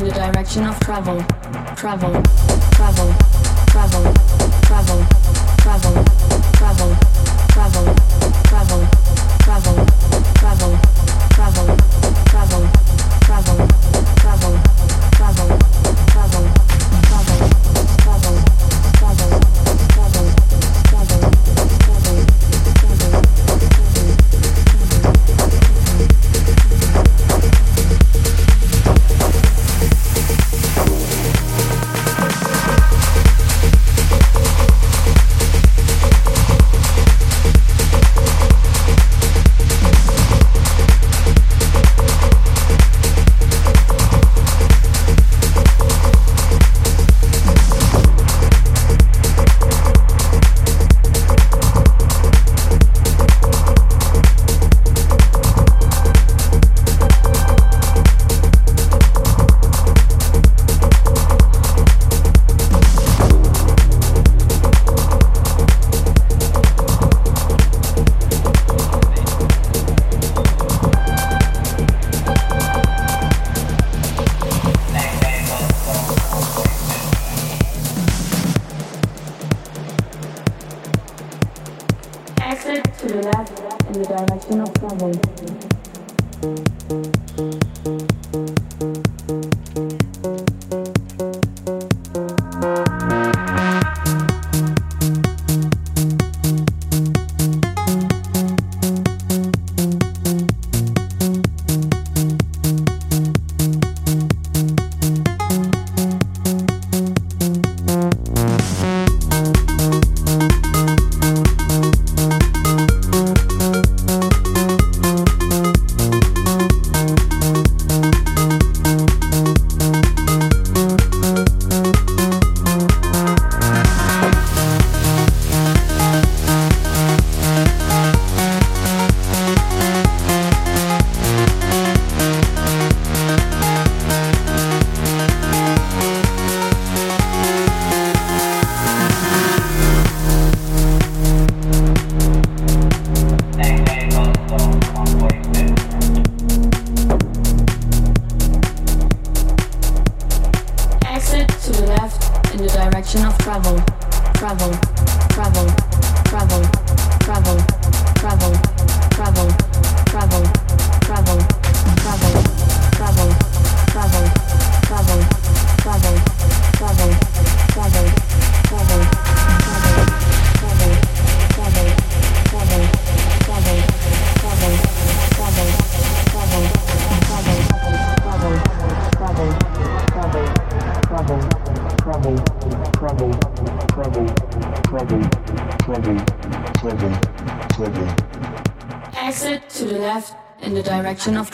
in the direction of travel, travel, travel, travel, travel, travel, travel, travel, travel, travel.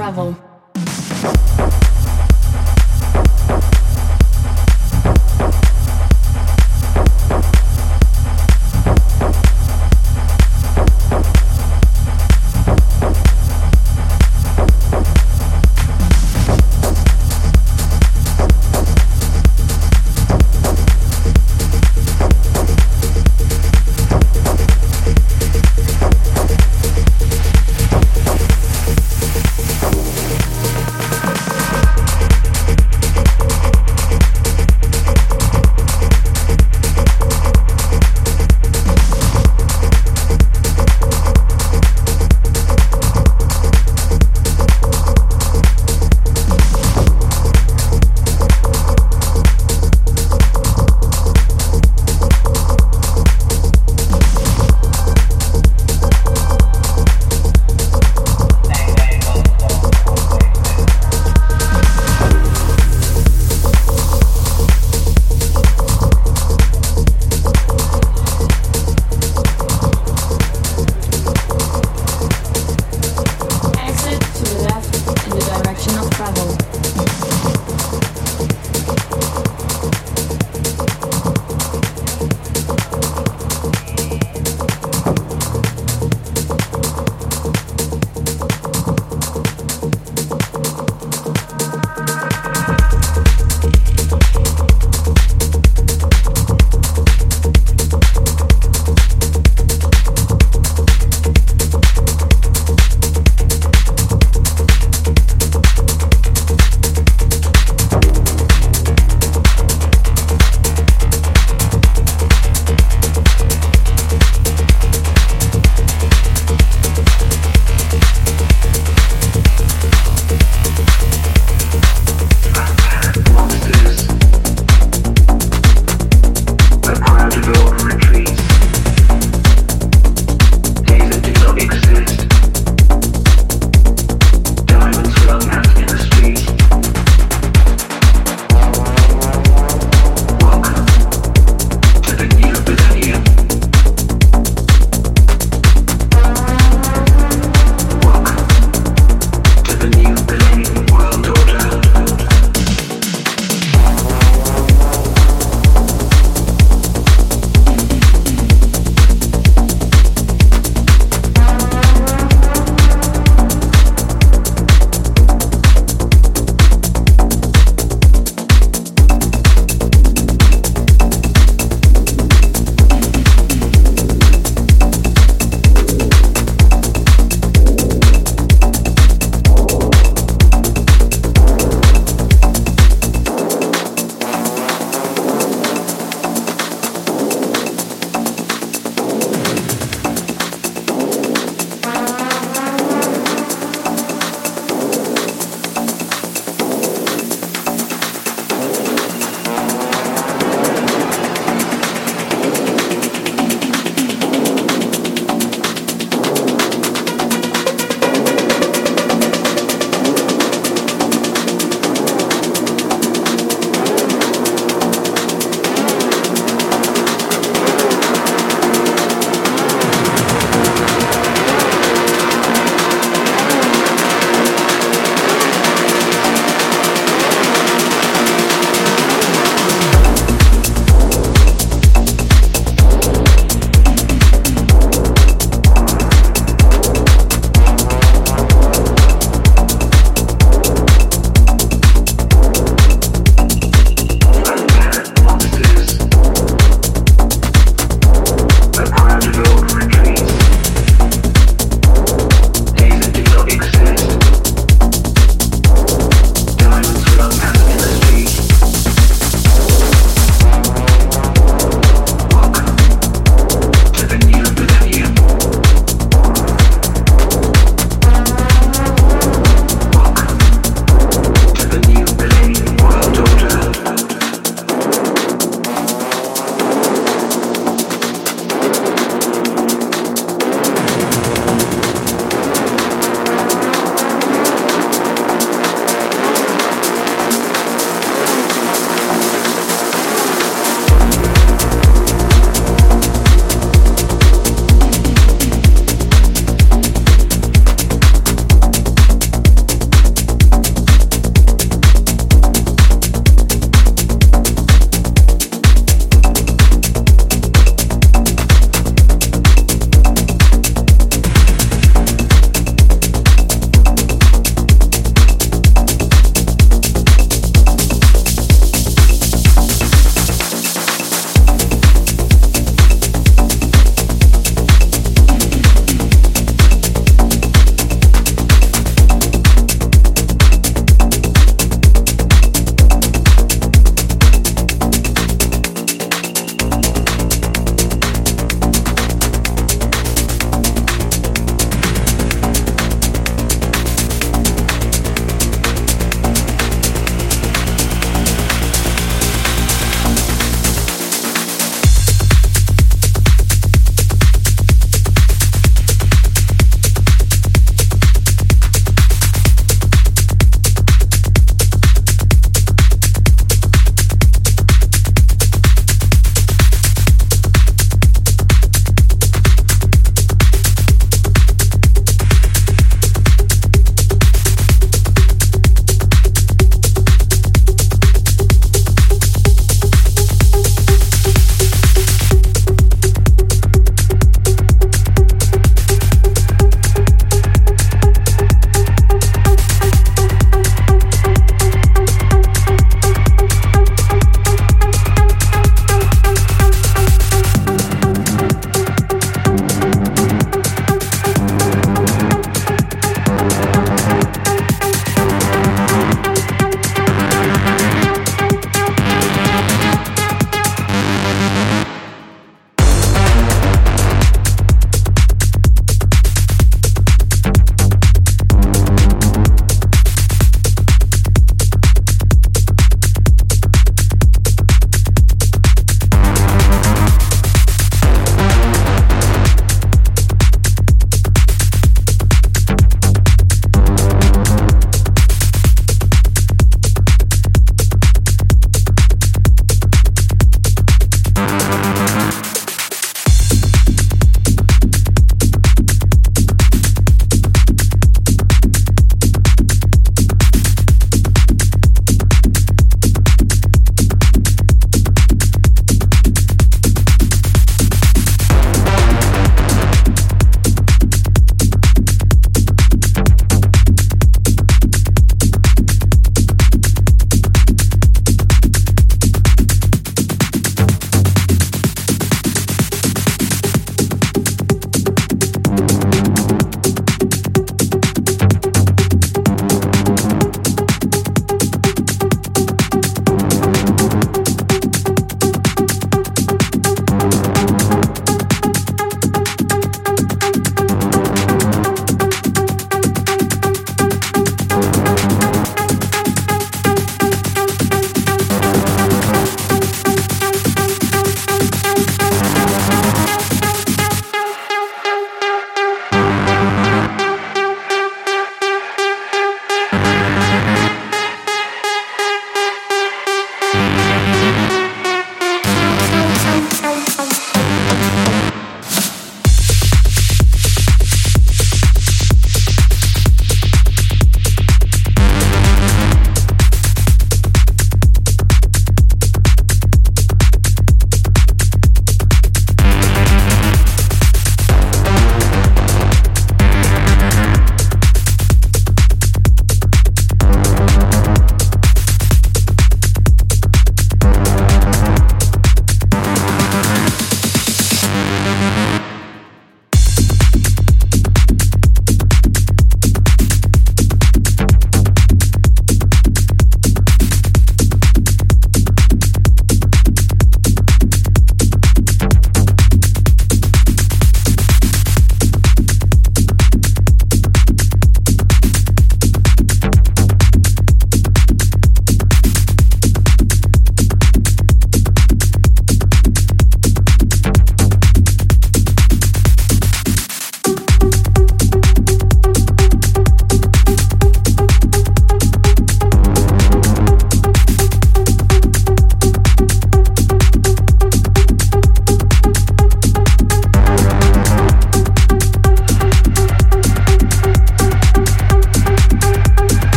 travel.